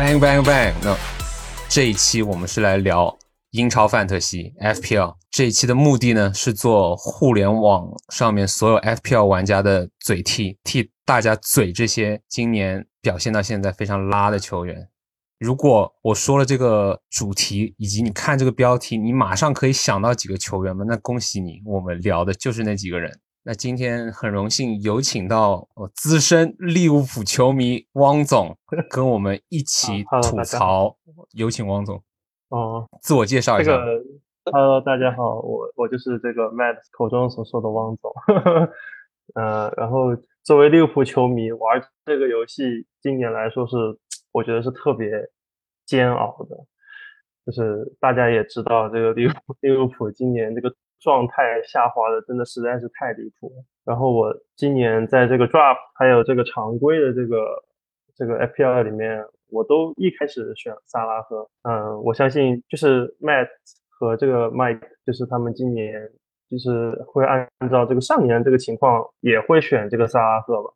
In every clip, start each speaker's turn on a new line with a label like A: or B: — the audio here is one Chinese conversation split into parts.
A: Bang bang bang！那这一期我们是来聊英超范特西 FPL。这一期的目的呢，是做互联网上面所有 FPL 玩家的嘴替，替大家嘴这些今年表现到现在非常拉的球员。如果我说了这个主题，以及你看这个标题，你马上可以想到几个球员吗？那恭喜你，我们聊的就是那几个人。那今天很荣幸有请到我资深利物浦球迷汪总 跟我们一起吐槽，有请汪总。
B: 哦，
A: 自我介绍一下。
B: 这个，Hello，大家好，我我就是这个 Matt 口中所说的汪总。呃，然后作为利物浦球迷玩这个游戏，今年来说是我觉得是特别煎熬的，就是大家也知道这个利物 利物浦今年这个。状态下滑的真的实在是太离谱了。然后我今年在这个 drop 还有这个常规的这个这个 FPL 里面，我都一开始选萨拉赫。嗯，我相信就是 Matt 和这个 Mike，就是他们今年就是会按照这个上年这个情况也会选这个萨拉赫吧，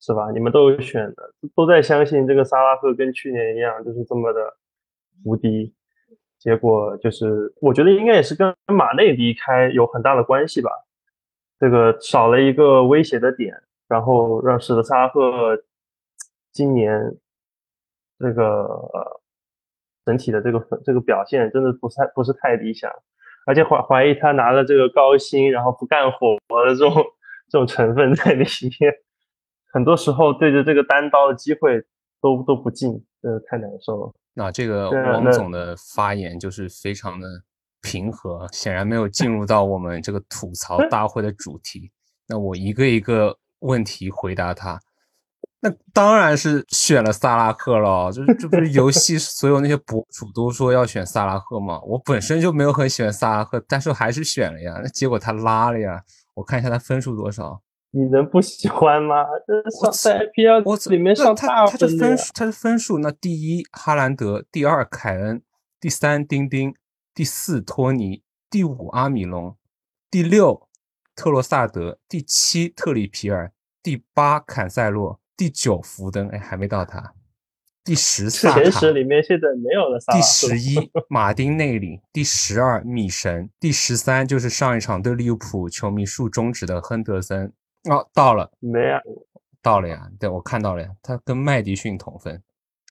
B: 是吧？你们都有选的，都在相信这个萨拉赫跟去年一样就是这么的无敌。结果就是，我觉得应该也是跟马内离开有很大的关系吧。这个少了一个威胁的点，然后让使得萨赫今年这个整体的这个这个表现真的不太不是太理想，而且怀怀疑他拿了这个高薪然后不干活的这种这种成分在里面，很多时候对着这个单刀的机会都都不进，真的太难受了。
A: 那这个王总的发言就是非常的平和，显然没有进入到我们这个吐槽 大会的主题。那我一个一个问题回答他。那当然是选了萨拉赫了，就是这不是游戏 所有那些博主都说要选萨拉赫吗？我本身就没有很喜欢萨拉赫，但是还是选了呀。那结果他拉了呀，我看一下他分数多少。
B: 你能不喜欢吗？这上在 IPL 里面上大
A: 分的。他分数，他的分数，那第一哈兰德，第二凯恩，第三丁丁，第四托尼，第五阿米隆，第六特洛萨德，第七特里皮尔，第八坎塞洛，第九福登，哎，还没到他。第十萨
B: 前十里面现在没有了。
A: 第十一马丁内里，第十二米神，第十三就是上一场对利物浦球迷竖中指的亨德森。哦，到了
B: 没啊？
A: 到了呀，对我看到了呀，他跟麦迪逊同分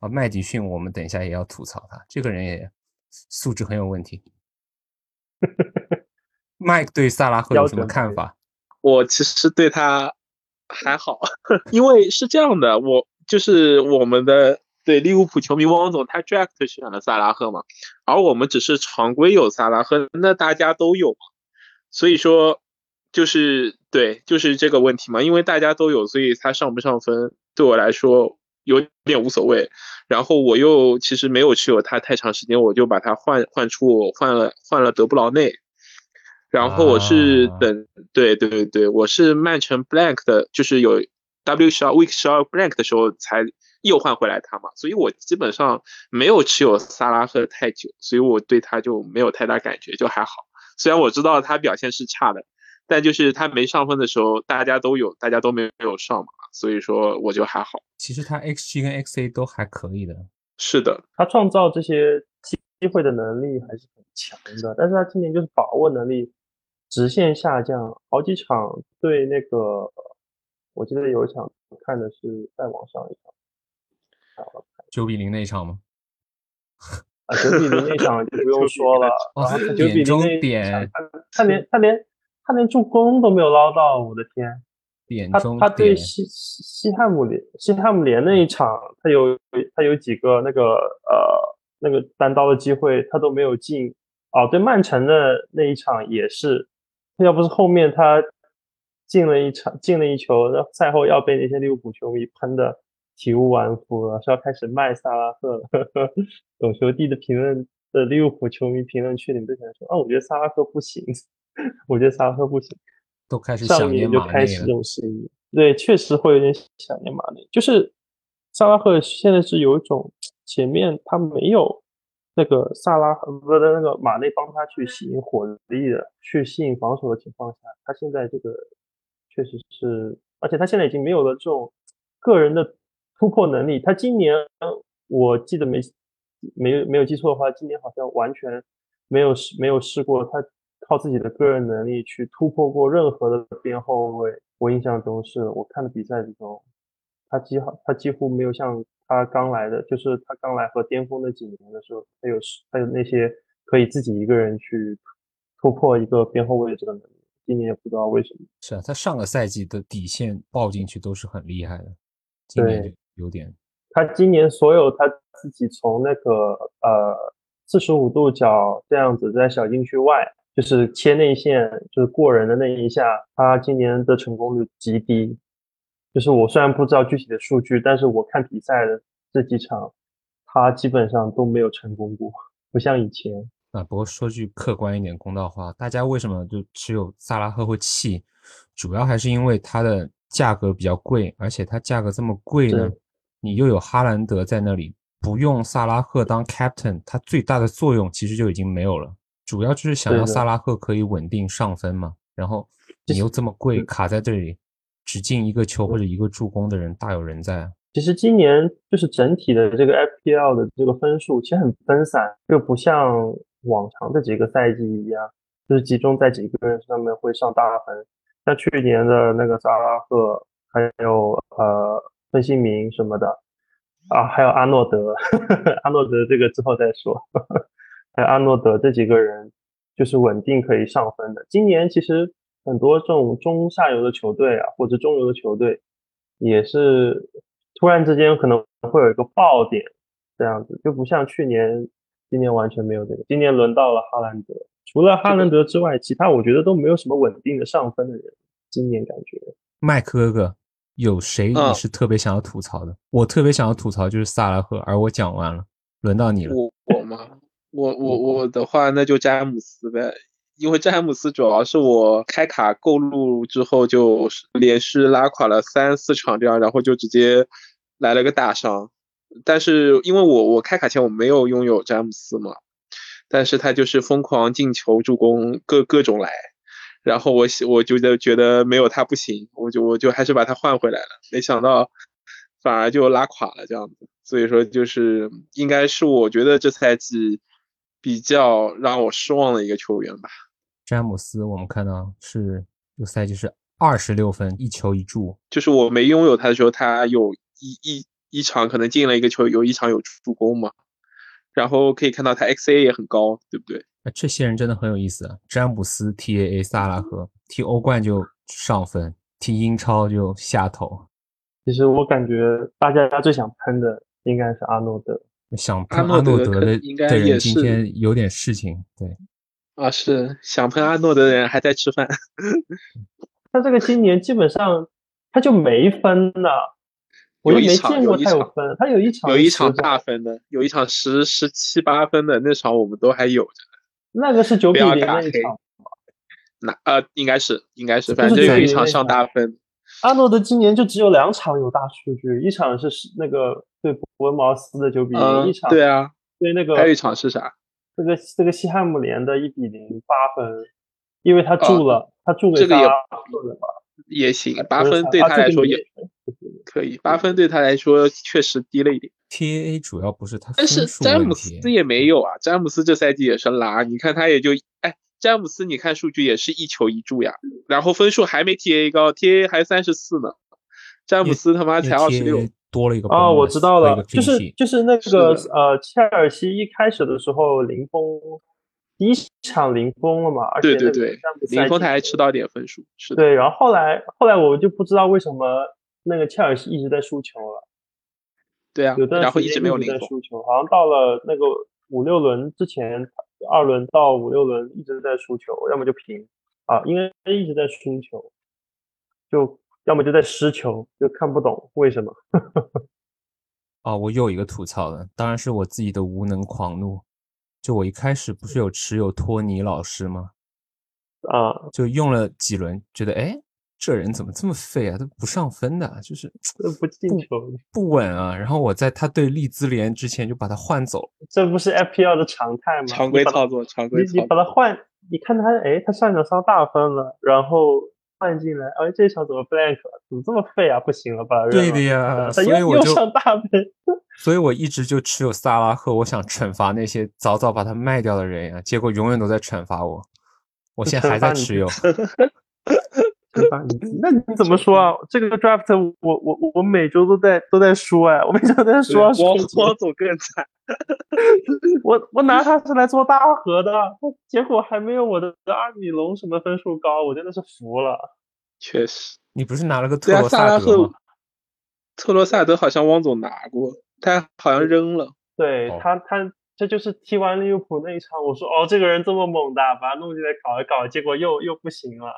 A: 啊。麦迪逊，我们等一下也要吐槽他，这个人也素质很有问题。麦克对萨拉赫有什么看法？
C: 我其实对他还好，因为是这样的，我就是我们的对利物浦球迷汪总，他 draft 选了萨拉赫嘛，而我们只是常规有萨拉赫，那大家都有嘛，所以说。就是对，就是这个问题嘛，因为大家都有，所以他上不上分对我来说有点无所谓。然后我又其实没有持有他太长时间，我就把他换换出，换了换了德布劳内。然后我是等，对对对对，我是曼城 blank 的，就是有 W 十二 week 十二 blank 的时候才又换回来他嘛，所以我基本上没有持有萨拉赫太久，所以我对他就没有太大感觉，就还好。虽然我知道他表现是差的。但就是他没上分的时候，大家都有，大家都没没有上嘛，所以说我就还好。
A: 其实他 xg 跟 xa 都还可以的。
C: 是的，
B: 他创造这些机机会的能力还是很强的，但是他今年就是把握能力直线下降，好几场对那个，我记得有一场看的是再往上一场，
A: 九比零那一场吗？
B: 啊，九比零那场就不用 说了，九比零那场，他连他连。他连助攻都没有捞到，我的天！他他对西西汉姆联西汉姆联那一场，他有他有几个那个呃那个单刀的机会，他都没有进。哦，对曼城的那一场也是，要不是后面他进了一场进了一球，那赛后要被那些利物浦球迷喷的体无完肤了，是要开始卖萨拉赫了。懂球帝的评论的利物浦球迷评论区里面都在说，啊，我觉得萨拉赫不行。我觉得萨拉赫不行，
A: 都开始想念
B: 马内这种声音。对，确实会有点想念马内。就是萨拉赫现在是有一种前面他没有那个萨拉赫不是那个马内帮他去吸引火力的，去吸引防守的情况下，他现在这个确实是，而且他现在已经没有了这种个人的突破能力。他今年我记得没没有没有记错的话，今年好像完全没有试没有试过他靠自己的个人能力去突破过任何的边后卫。我印象中是我看的比赛之中，他几乎他几乎没有像他刚来的，就是他刚来和巅峰那几年的时候，他有他有那些可以自己一个人去突破一个边后卫的这个能力。今年也不知道为什么。
A: 是啊，他上个赛季的底线爆进去都是很厉害的，今年就有点。
B: 他今年所有他自己从那个呃四十五度角这样子在小禁区外，就是切内线，就是过人的那一下，他今年的成功率极低。就是我虽然不知道具体的数据，但是我看比赛的这几场，他基本上都没有成功过，不像以前。
A: 啊，不过说句客观一点、公道话，大家为什么就只有萨拉赫会气？主要还是因为它的价格比较贵，而且它价格这么贵呢，你又有哈兰德在那里，不用萨拉赫当 captain，它最大的作用其实就已经没有了。主要就是想要萨拉赫可以稳定上分嘛，然后你又这么贵，卡在这里，只进一个球或者一个助攻的人大有人在。
B: 其实今年就是整体的这个 FPL 的这个分数其实很分散，就不像。往常的几个赛季一样，就是集中在几个人上面会上大分，像去年的那个萨拉赫，还有呃孙兴民什么的，啊，还有阿诺德，呵 呵阿诺德这个之后再说，还有阿诺德这几个人就是稳定可以上分的。今年其实很多这种中下游的球队啊，或者中游的球队，也是突然之间可能会有一个爆点，这样子就不像去年。今年完全没有这个，今年轮到了哈兰德，除了哈兰德之外，其他我觉得都没有什么稳定的上分的人。今年感觉，
A: 麦克哥哥，有谁你是特别想要吐槽的？我特别想要吐槽就是萨拉赫，而我讲完了，轮到你了。
C: 我我吗？我我我。的话，那就詹姆斯呗，因为詹姆斯主要是我开卡购入之后就连续拉垮了三四场这样，然后就直接来了个大伤。但是因为我我开卡前我没有拥有詹姆斯嘛，但是他就是疯狂进球助攻各各种来，然后我我就觉觉得没有他不行，我就我就还是把他换回来了，没想到反而就拉垮了这样子，所以说就是应该是我觉得这赛季比较让我失望的一个球员吧。
A: 詹姆斯我们看到是这个赛季是二十六分一球一助，
C: 就是我没拥有他的时候，他有一一。一场可能进了一个球，有一场有助攻嘛，然后可以看到他 XA 也很高，对不对？
A: 那这些人真的很有意思啊！詹姆斯 TAA 萨拉赫踢欧冠就上分，踢英超就下头。
B: 其实我感觉大家最想喷的应该是阿诺德，
A: 想喷阿诺德的的人今天有点事情，对。
C: 啊，是想喷阿诺德的人还在吃饭。
B: 他这个今年基本上他就没分了。我就没见过他有分，他有一场
C: 有一场大分的，有一场十十七八分的那场我们都还有着。
B: 那个是九比零那一场
C: 那呃，应该是应该是，反正有一场上大分。
B: 阿诺德今年就只有两场有大数据，一场是那个对伯恩茅斯的九比零，一场
C: 对啊，
B: 对那个
C: 还有一场是啥？
B: 这个这个西汉姆联的一比零八分，因为他助了，他助给他
C: 也行，八分对他来说也。可以，八分对他来说确实低了一点。
A: T A A 主要不是他，
C: 但是詹姆斯也没有啊。詹姆斯这赛季也是拉，你看他也就哎，詹姆斯你看数据也是一球一助呀，然后分数还没 T A 高，T A 还三十四呢，詹姆斯他妈才二十六，
A: 多了一个
B: 啊，我知道了，就是就是那个呃，切尔西一开始的时候零封，第一场零封了嘛，而且
C: 对对对，零封他还吃到点分数，是
B: 对，然后后来后来我就不知道为什么。那个切尔西一直在输球了，
C: 对啊，
B: 有段
C: 时间
B: 一直在输球，好像到了那个五六轮之前，二轮到五六轮一直在输球，要么就平啊，应该一直在输球，就要么就在失球，就看不懂为什么。
A: 哦，我又一个吐槽的，当然是我自己的无能狂怒。就我一开始不是有持有托尼老师吗？
B: 啊，
A: 就用了几轮，觉得哎。这人怎么这么废啊？都不上分的，就是
B: 不进球，
A: 不稳啊。然后我在他对利兹联之前就把他换走了，
B: 这不是 FPL 的常态吗？
C: 常规操作，常规。
B: 你你把他换，你看他，哎，他上场上大分了，然后换进来，哎，这场怎么 blank 了？怎么这么废啊？不行了，把他扔了
A: 对的呀，所以我就
B: 上大分。
A: 所以我一直就持有萨拉赫，我想惩罚那些早早把他卖掉的人呀，结果永远都在惩罚我，我现在还在持有。
B: 那你怎么说啊？这个 draft 我我我我每周都在都在说哎，我每周都在说啊
C: 汪
B: 输。
C: 汪总更惨。
B: 我我拿他是来做大盒的，结果还没有我的阿米隆什么分数高，我真的是服了。
C: 确实，
A: 你不是拿了个特罗
C: 萨
A: 德吗？、
C: 特罗萨德好像汪总拿过，他好像扔了。
A: 哦
B: 对他，他这就是踢完利物浦那一场，我说哦，这个人这么猛的，把他弄进来搞一搞，结果又又不行了。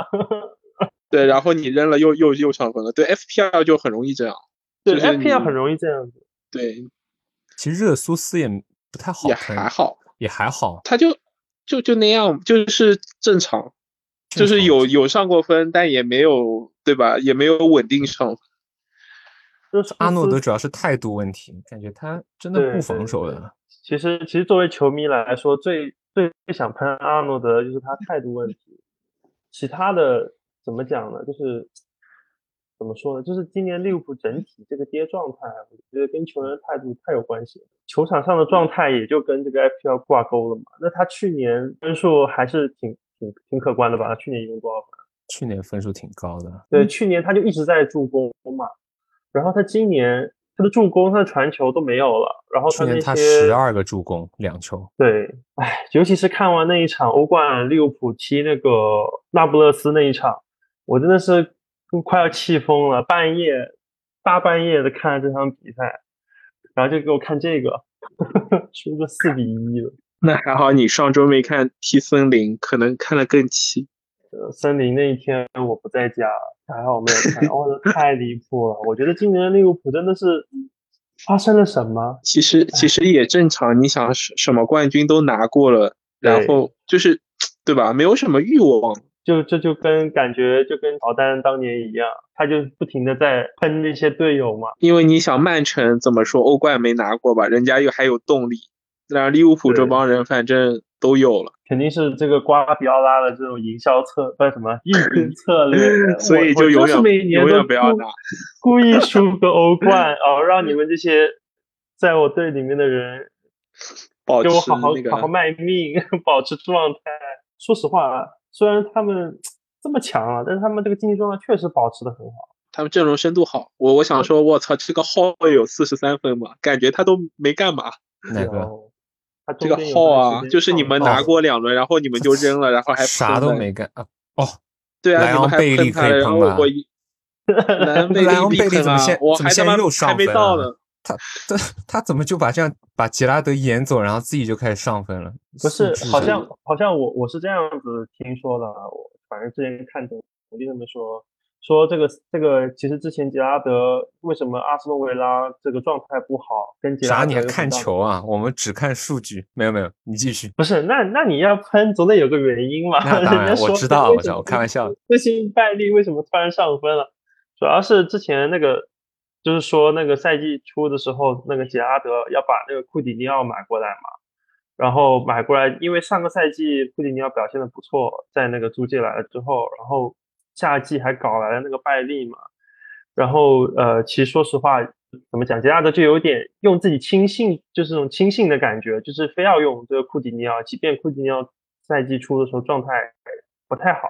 C: 对，然后你扔了又又又上分了。对，FPL 就很容易这样。
B: 对
C: 就是
B: ，FPL 很容易这样子。
C: 对，
A: 其实热苏斯也不太好
C: 也，还好，
A: 也还好，
C: 他就就就那样，就是正常，就是有有上过分，但也没有对吧？也没有稳定上。
B: 就是
A: 阿诺德主要是态度问题，感觉他真的不防守的。
B: 其实其实作为球迷来说，最最最想喷阿诺德就是他态度问题，其他的怎么讲呢？就是怎么说呢？就是今年利物浦整体这个跌状态，我觉得跟球员态度太有关系了。球场上的状态也就跟这个 FPL 挂钩了嘛。那他去年分数还是挺挺挺可观的吧？他去年一共多少分？
A: 去年分数挺高的，
B: 对，去年他就一直在助攻嘛，然后他今年他的助攻、他的传球都没有了，然后
A: 去年他
B: 那些
A: 十二个助攻，两球。
B: 对，唉，尤其是看完那一场欧冠利物浦踢那个那不勒斯那一场，我真的是快要气疯了，半夜大半夜的看这场比赛，然后就给我看这个，输个四比一了。
C: 那还好，你上周没看踢森林，可能看了更气。
B: 呃森林那一天我不在家，还好我没有看，哦，太离谱了！我觉得今年的利物浦真的是发生了什么？
C: 其实其实也正常，你想什什么冠军都拿过了，然后就是对吧？没有什么欲望。
B: 就这就跟感觉就跟乔丹当年一样，他就不停的在喷那些队友嘛。
C: 因为你想曼城怎么说，欧冠没拿过吧，人家又还有动力。然后利物浦这帮人反正都有了，
B: 肯定是这个瓜迪奥拉的这种营销策，不是什么运营 策略，
C: 所以就永远永远不要拿。
B: 故意输个欧冠 哦，让你们这些在我队里面的人
C: 保持
B: 给我好好好好卖命，保持状态。说实话啊，虽然他们 这么强啊，但是他们这个竞技状态确实保持的很好。
C: 他们阵容深度好。我我想说，我操，这个号有四十三分嘛？感觉他都没干嘛。
A: 哪个？
B: 他
C: 这个号啊，就是你们拿过两轮，然后你们就扔了，然后还
A: 啥都没干啊！哦，
C: 对啊，
A: 莱昂
C: 你们还
A: 贝利可
C: 喷他，然后我一 莱昂贝利
A: 怎么现，
C: 我还他妈
A: 在又上
C: 还没到呢。
A: 他他他怎么就把这样把杰拉德演走，然后自己就开始上分了？
B: 不是好像好像我我是这样子听说的，啊，我反正之前看懂统计他们说说这个这个其实之前杰拉德为什么阿斯顿维拉这个状态不好，跟杰拉
A: 啥？你还看球啊？我们只看数据。没有没有，你继续。
B: 不是，那那你要喷总得有个原因嘛。
A: 那当然我知道我知道我开玩笑的
B: 这些败利为什么突然上分了？主要是之前那个，就是说那个赛季初的时候，那个杰拉德要把那个库蒂尼奥买过来嘛，然后买过来，因为上个赛季库蒂尼奥表现的不错，在那个租借来了之后，然后夏季还搞来了那个拜利嘛，然后呃，其实说实话，怎么讲，杰拉德就有点用自己亲信，就是这种亲信的感觉，就是非要用这个库蒂尼奥，即便库蒂尼奥赛季初的时候状态不太好，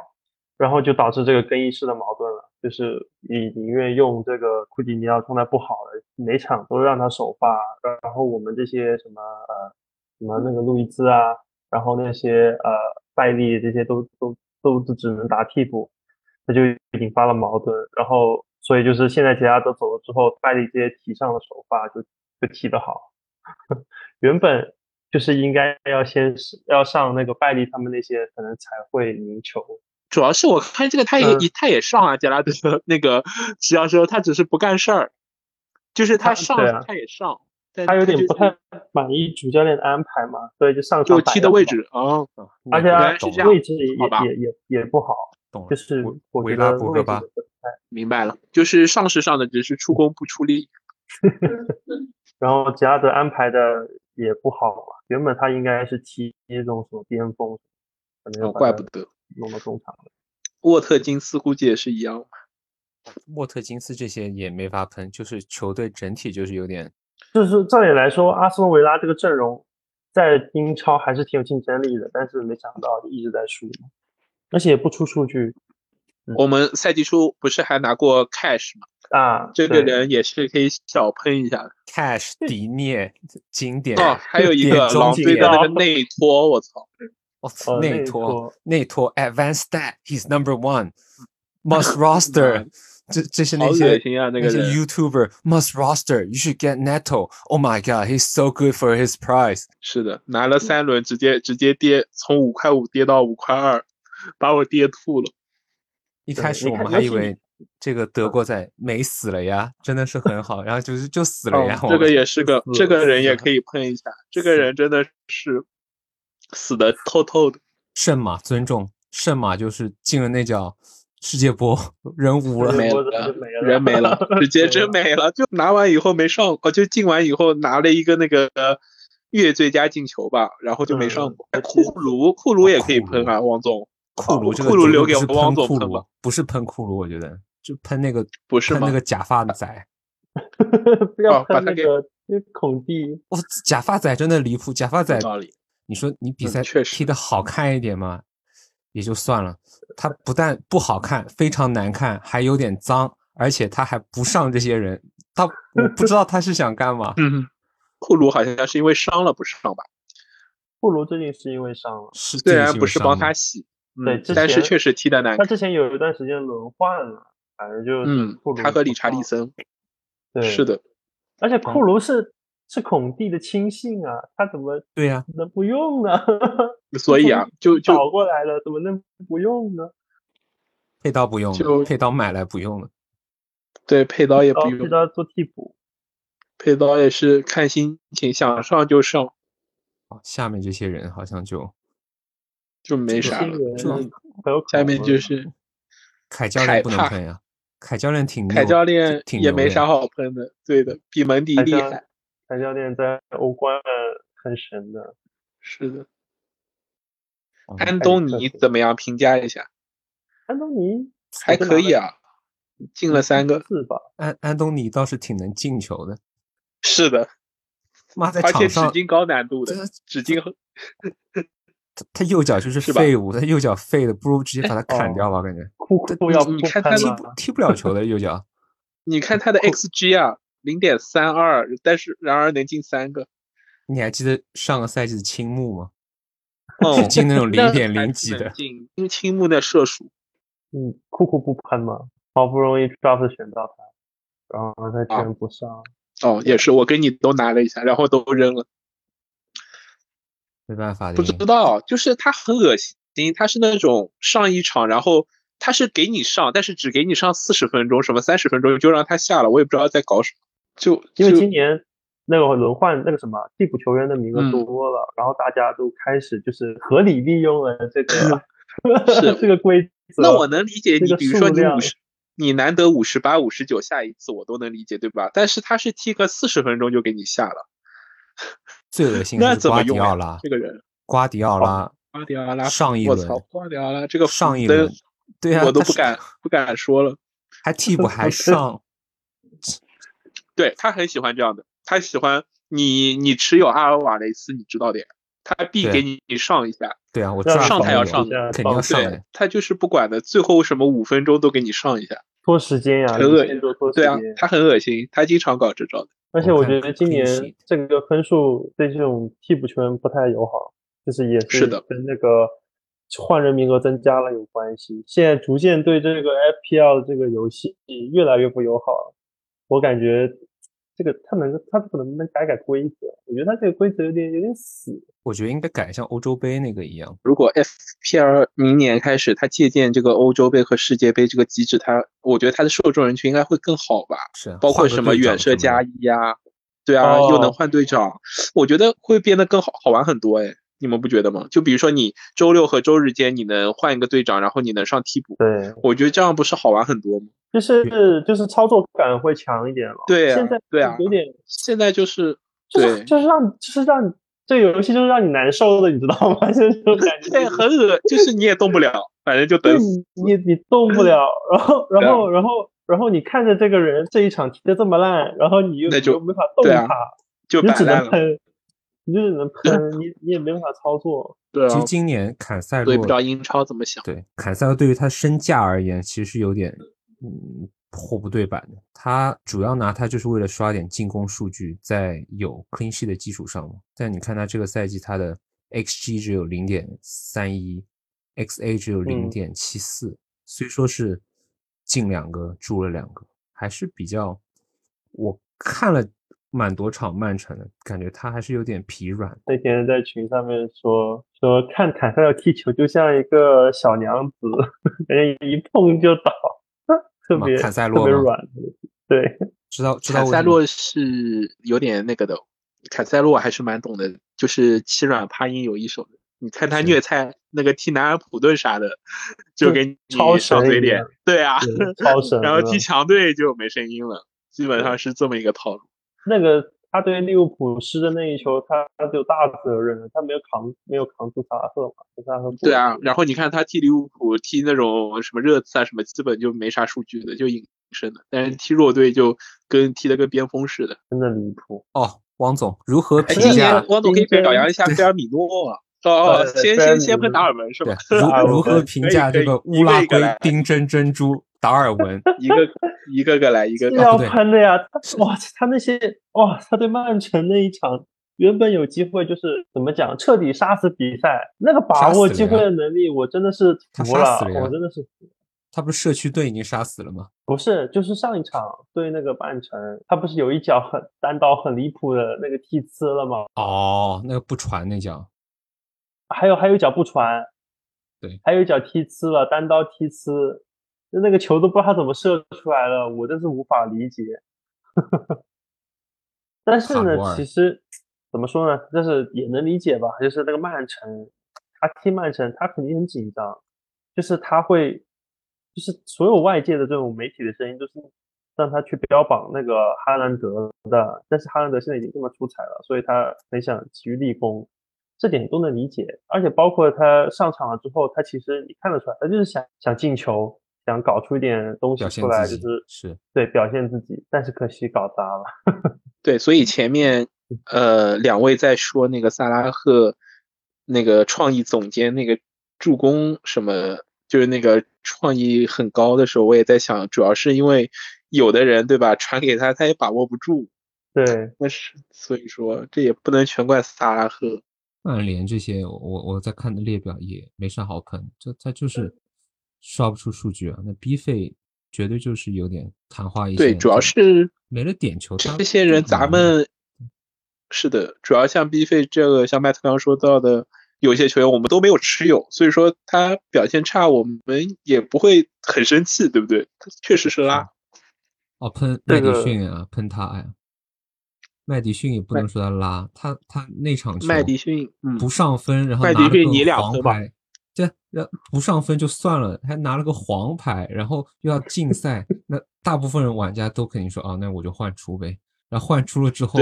B: 然后就导致这个更衣室的矛盾了，就是你宁愿用这个库蒂尼奥状态不好的，每场都让他首发，然后我们这些什么呃什么那个路易兹啊，然后那些呃拜利这些都都都只能打替补，那就引发了矛盾，然后所以就是现在杰拉德走了之后，拜利这些提上了首发就就踢得好，原本就是应该要先要上那个拜利他们那些可能才会赢球，
C: 主要是我看这个他也、
B: 嗯
C: 他也上啊，杰拉德那个 只要说他只是不干事儿，就是他
B: 他
C: 上他也上，但
B: 他有点不太满意主教练的安排嘛，所以就上场
C: 就踢的位置哦，
B: 而且位置也也也也不好，
A: 懂了。
B: 就是
A: 维
B: 我觉得位
C: 明白了，就是上是上的，只是出工不出力。
B: 然后杰拉德安排的也不好嘛，原本他应该是踢那种什么边锋，没有
C: 哦，怪不得。
B: 弄到中场了。
C: 沃特金斯估计也是一样。
A: 沃特金斯这些也没法喷，就是球队整体就是有点，
B: 就是照理来说，阿斯顿维拉这个阵容在英超还是挺有竞争力的，但是没想到一直在输，而且也不出数据。
C: 我们赛季初不是还拿过 Cash 吗？
B: 啊，
C: 这个人也是可以小喷一下的。
A: Cash 迪涅 经典
C: 哦，还有一个狼队的那个内托，我操！
A: 哦，内托，内托，Advanced Stat，He's Number One，Must Roster，这这是那些
C: 啊，那
A: 些 YouTuber Must Roster，You should get Neto，Oh my God，He's so good for his price。
C: 是的，拿了三轮，直接直接跌，从五块五跌到五块二，把我跌吐了。
A: 一开始我们还以为这个德国仔没死了呀，真的是很好，然后就是就死了呀。
C: 哦、这个也是个，这个人也可以喷一下，这个人真的是死的透透的。
A: 圣马尊重，圣马就是进了那叫世界波，人无了，
C: 没了，人没了，直接真没了。就拿完以后没上，哦，就进完以后拿了一个那个月最佳进球吧，然后就没上过。库卢，库卢也可以喷啊，王总。
A: 库卢这个
C: 库卢留给汪总
A: 喷吧，不是喷库卢，我觉得就喷那个
C: 不是
A: 那个假发仔，
B: 不要喷那个孔蒂。
A: 我假发仔真的离谱，假发仔。你说你比赛
C: 嗯
A: 踢的好看一点嘛，也就算了，他不但不好看，非常难看，还有点脏，而且他还不上这些人，他 我不知道他是想干嘛。
C: 嗯，库卢好像是因为伤了不上吧？
B: 库卢最近是因为伤了，
A: 是
C: 虽然不是帮他洗。
B: 对，
C: 但是确实踢的难。
B: 他之前有一段时间轮换了，反正就
C: 嗯，他和理查利森，
B: 对，
C: 是的。
B: 而且库卢是是孔蒂的亲信啊，他怎么
A: 对呀
B: 能不用呢？
C: 所以啊，就就
B: 倒过来了，怎么能不用呢？
A: 配刀不用
C: 就
A: 配刀买来不用了。
C: 对，配刀也不用，
B: 配刀做替补。
C: 配刀也是看心情，想上就上。
A: 下面这些人好像就。
C: 就没啥了，下面就是
A: 凯教练不能喷呀，凯教练挺
C: 凯教练
A: 挺
C: 也没啥好喷的，对的，比门迪厉害。
B: 凯教练在欧冠很神的，
C: 是的。安东尼怎么样？评价一下。
B: 安东尼
C: 还可以啊，进了三个，
B: 是吧？
A: 安安东尼倒是挺能进球的。
C: 是的，
A: 妈在
C: 而且
A: 场上
C: 指，进高难度的，指进
A: 他他右脚就是废物，他右脚废的，不如直接把他砍掉吧，感觉
B: 库库要
C: 你看他的
B: 了，
A: 不踢不了球的 右脚。
C: 你看他的 xG 啊，零点三二，但是然而能进三个，
A: 你还记得上个赛季的青木吗？
C: 哦，
A: 进那种
C: 零
A: 点
C: 零
A: 几的
C: 进，因为青木的射术，
B: 嗯，库库不喷嘛，好不容易 draft 选到他，然后他居然不上，
C: 哦，也是，我跟你都拿了一下，然后都扔了。
A: 没办法的，
C: 不知道，就是他很恶心，他是那种上一场，然后他是给你上，但是只给你上四十分钟，什么三十分钟就让他下了，我也不知道在搞什么。就
B: 因为今年那个轮换那个什么替补球员的名额
C: 嗯
B: 多了，然后大家都开始就是合理利用了这个
C: 是
B: 这个规则。
C: 那我能理解你，比如说你五十，你难得五十八、五十九下一次，我都能理解，对吧？但是他是踢个四十分钟就给你下了，
A: 最恶心
C: 那
A: 的是瓜迪
C: 怎么用呀
A: 奥拉？，
C: 这个人，
A: 瓜迪奥拉
C: 瓜迪奥拉，
A: 上一轮
C: 我操，瓜迪奥拉这个
A: 上一轮，对啊，
C: 我都不敢不敢说了。
A: 还替补还上，
C: 对他很喜欢这样的，他喜欢你你持有阿尔瓦雷斯，你知道的呀，他必给你你上一下，
A: 对啊，我
B: 知
A: 道
C: 上他要上
A: 肯定要上
C: 对。他就是不管的，最后什么五分钟都给你上一下，
B: 拖时间呀，
C: 很恶
B: 心都拖时
C: 对啊
B: 间，。
C: 他很恶心，他经常搞这招的。
B: 而且我觉得今年这个分数对这种替补球员不太友好，就是也
C: 是的
B: 跟那个换人名额增加了有关系。现在逐渐对这个 FPL 这个游戏越来越不友好了。我感觉这个他能他可能能改改规则，我觉得他这个规则有点有点死。
A: 我觉得应该改像欧洲杯那个一样，
C: 如果 FPL 明年开始，他借鉴这个欧洲杯和世界杯这个机制，他我觉得他的受众人群应该会更好吧？
A: 是啊
C: 包括什么远射加一呀，对啊，
B: 哦
C: 又能换队长，我觉得会变得更好好玩很多哎，你们不觉得吗？就比如说你周六和周日间你能换一个队长，然后你能上替补，
B: 对，
C: 我觉得这样不是好玩很多吗？
B: 就是就是操作感会强一点了。
C: 对啊
B: 现在
C: 对啊
B: 有点
C: 现在就是
B: 就是
C: 对
B: 就是让就是让这个游戏就是让你难受的，你知道吗？就是这种感觉。
C: 对，很恶，就是你也动不了，反正就等死。
B: 你你动不了，然后然后然后然后你看着这个人这一场踢的这么烂，然后你又
C: 那就
B: 没法动他，
C: 就
B: 你只
C: 摆烂了。
B: 能喷，你就只能喷，你你也没办法操作。
C: 对啊
A: 其实，今年坎塞洛
C: 我也不知道英超怎么想。
A: 对坎塞洛对于他身价而言，其实有点嗯货不对版的。他主要拿他就是为了刷点进攻数据，在有 clean sheet 的基础上嘛。但你看他这个赛季他的 xG 只有零点三一，xa 只有零点七四，虽说是进两个住了两个，还是比较。我看了蛮多场曼城的，感觉他还是有点疲软。
B: 那天在群上面说说看坎塞洛踢球就像一个小娘子，人家一碰就倒，特别
A: 坎塞
B: 特别软。对，
A: 知道知道
C: 坎塞洛是有点那个的，坎塞洛还是蛮懂的，就是欺软怕硬有一手的。你看他虐菜那个踢南安普顿啥的，就
B: 就
C: 给你
B: 超
C: 上嘴脸。对啊，
B: 对超 神
C: 然后踢强队就没声音了，基本上是这么一个套路。
B: 那个他对利物浦失的那一球，他他就有大责任，他没有扛没有扛住萨拉赫嘛，萨拉赫
C: 对啊，然后你看他踢利物浦踢那种什么热刺啊什么，基本就没啥数据的，就隐身的。但是踢弱队就跟踢的跟边锋似的。
B: 真的离谱。
A: 哦，汪总如何
C: 哎，今
A: 评价
C: 年？汪总可以表扬一下菲尔米诺啊。哦 哦，先先先喷达尔文是吧？，
A: 如 如何评价这个乌拉圭
C: 一个一个来
A: 冰珍珍珠达尔文？
C: 一个一个个来，一个个
B: 是要
A: 对
B: 喷的呀！他哇，他那些哇，他对曼城那一场原本有机会，就是怎么讲，彻底杀死比赛，那个把握机会的能力，我真的是服了
A: 了，
B: 我真的是服
A: 他不是社区队已经杀死了吗？
B: 不是，就是上一场对那个曼城，他不是有一脚很单刀很离谱的那个踢呲了吗？
A: 哦，那个不传那脚，
B: 还有还有一脚不传，
A: 对，
B: 还有一脚踢呲了，单刀踢呲，那那个球都不知道他怎么射出来了，我真是无法理解。但是呢其实怎么说呢，就是也能理解吧，就是那个曼城，他踢曼城，他肯定很紧张，就是他会，就是所有外界的这种媒体的声音都是让他去标榜那个哈兰德的，但是哈兰德现在已经这么出彩了，所以他很想急于立功，这点都能理解。而且包括他上场了之后，他其实你看得出来，他就是想想进球，想搞出一点东西出来，就是
A: 是。
B: 对表现自己，但是可惜搞砸了。
C: 对，所以前面呃两位在说那个萨拉赫那个创意总监那个助攻什么，就是那个创意很高的时候，我也在想，主要是因为有的人对吧，传给他他也把握不住，
B: 对，
C: 那是所以说这也不能全怪萨拉赫。
A: 曼联这些，我我在看的列表也没啥好喷，就他就是刷不出数据啊。那 B 费绝对就是有点昙花一现，
C: 对，主要
A: 是没了点球，他
C: 这些人咱们是的，主要像 B 费这个，像麦特刚刚说到的，有些球员我们都没有持有，所以说他表现差，我们也不会很生气，对不对？他确实是拉。
A: 哦，喷麦迪逊啊，喷他呀。麦迪逊也不能说他拉，他他那场球
C: 麦迪逊，嗯，
A: 不上分，然后
C: 麦迪逊
A: 拿了个
C: 你两分吧
A: 黄牌，对，然后不上分就算了，还拿了个黄牌，然后又要禁赛，那大部分人玩家都肯定说啊，那我就换出呗。然后换出了之后，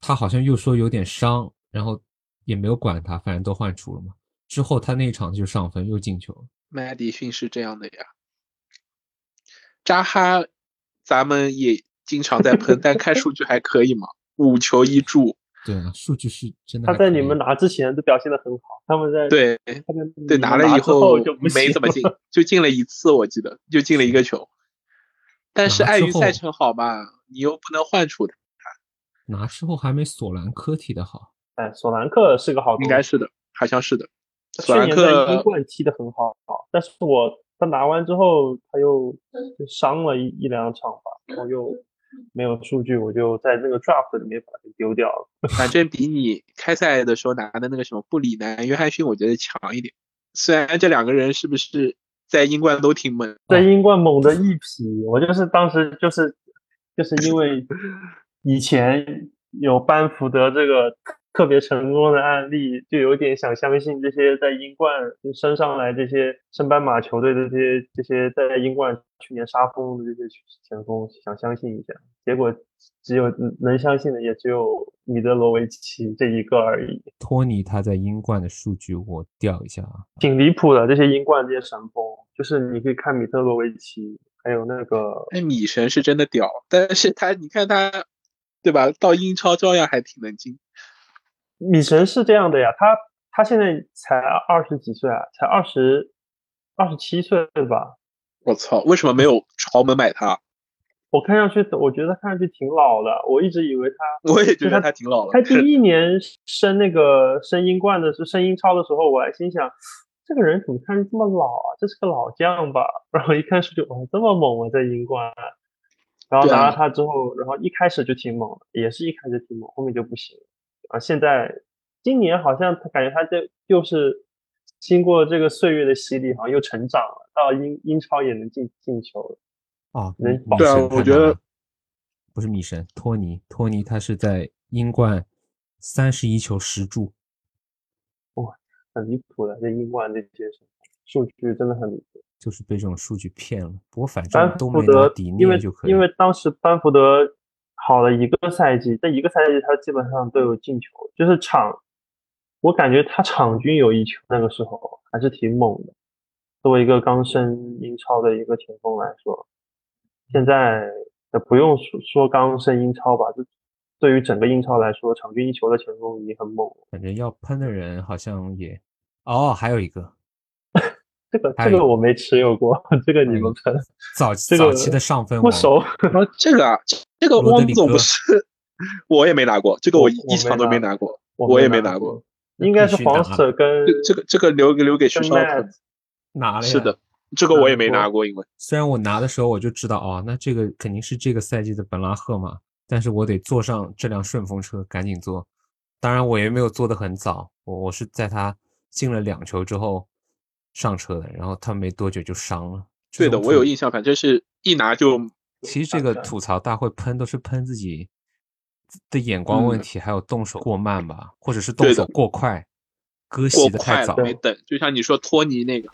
A: 他好像又说有点伤，然后也没有管他，反正都换出了嘛。之后他那一场就上分又进球了，
C: 麦迪逊是这样的呀。扎哈，咱们也经常在喷，但看数据还可以嘛，五球一助。
A: 对啊，数据是真的
B: 他。在你们拿之前都表现的很好，他们在
C: 对
B: 他们
C: 对，拿了以
B: 后
C: 后
B: 就
C: 没怎么进，就进了一次，我记得就进了一个球。但是碍于赛程好吧，你又不能换出他，
A: 拿之后还没索兰科踢的好，
B: 哎，索兰克是个好，
C: 应该是的，好像是的。索兰
B: 克在英
C: 克
B: 冠踢的很好，但是我他拿完之后他又就伤了一一两场吧，然后又没有数据，我就在那个 draft 里面把它丢掉了。
C: 反正比你开赛的时候拿的那个什么布里南、约翰逊，我觉得强一点。虽然这两个人是不是在英冠都挺猛，
B: 在英冠猛的一匹，我就是当时就是就是因为以前有班福德这个特别成功的案例，就有点想相信这些在英冠升上来这些升班马球队的这些这些在英冠去年杀疯的这些前锋，想相信一下，结果只有能相信的也只有米德罗维奇这一个而已。
A: 托尼他在英冠的数据我调一下啊，
B: 挺离谱的，这些英冠这些神锋，就是你可以看米特罗维奇，还有那个
C: 哎，米神是真的屌，但是他你看他，对吧？到英超照样还挺能进。
B: 米神是这样的呀，他他现在才二十几岁啊，才二十二十七岁吧？
C: 我操，为什么没有豪门买他？
B: 我看上去，我觉得他看上去挺老的，我一直以为他，
C: 我也觉得他挺老的。
B: 他第 一年升那个升英冠的是升英超的时候，我还心想，这个人怎么看着这么老啊？这是个老将吧？然后一看数据，哇，这么猛啊，在英冠。然后拿了他之后，然后一开始就挺猛，也是一开始挺猛，后面就不行。啊，现在今年好像他感觉他这又是经过这个岁月的洗礼，好像又成长了，到英英超也能进进球了。
A: 啊，
B: 能
C: 对啊，我觉得
A: 不是米神，托尼，托尼他是在英冠三十一球十助，
B: 哇，很离谱的，这英冠这些数据真的很离谱，
A: 就是被这种数据骗了。不过反正都没
B: 拿
A: 底
B: 因为
A: 就可以。
B: 因为当时班福德好了一个赛季，这一个赛季他基本上都有进球，就是场，我感觉他场均有一球，那个时候还是挺猛的。作为一个刚升英超的一个前锋来说。现在呃不用说说刚升英超吧，就对于整个英超来说，场均一球的前锋已经很猛了。
A: 感觉要喷的人好像也哦，还有一个，
B: 这个这个我没持有过，这个你们可能。
A: 早 期早期的上分
B: 不熟。
C: 这个啊，这个汪总不是，我也没拿过，这个
B: 我
C: 一场都没拿过，
B: 我
C: 也没拿过。
B: 应该是黄色跟
C: 这个这个留留给徐少喷。
A: 拿了
C: 是的。这个我也没拿过，因为
A: 虽然我拿的时候我就知道哦，那这个肯定是这个赛季的本拉赫嘛，但是我得坐上这辆顺风车，赶紧坐。当然我也没有坐得很早，我我是在他进了两球之后上车的，然后他没多久就伤了。
C: 对的，我有印象，反正是一拿就。
A: 其实这个吐槽大会喷都是喷自己的眼光问题，还有动手过慢吧，或者是动手过快，割席
C: 的
A: 太早，
C: 没等。就像你说托尼那个。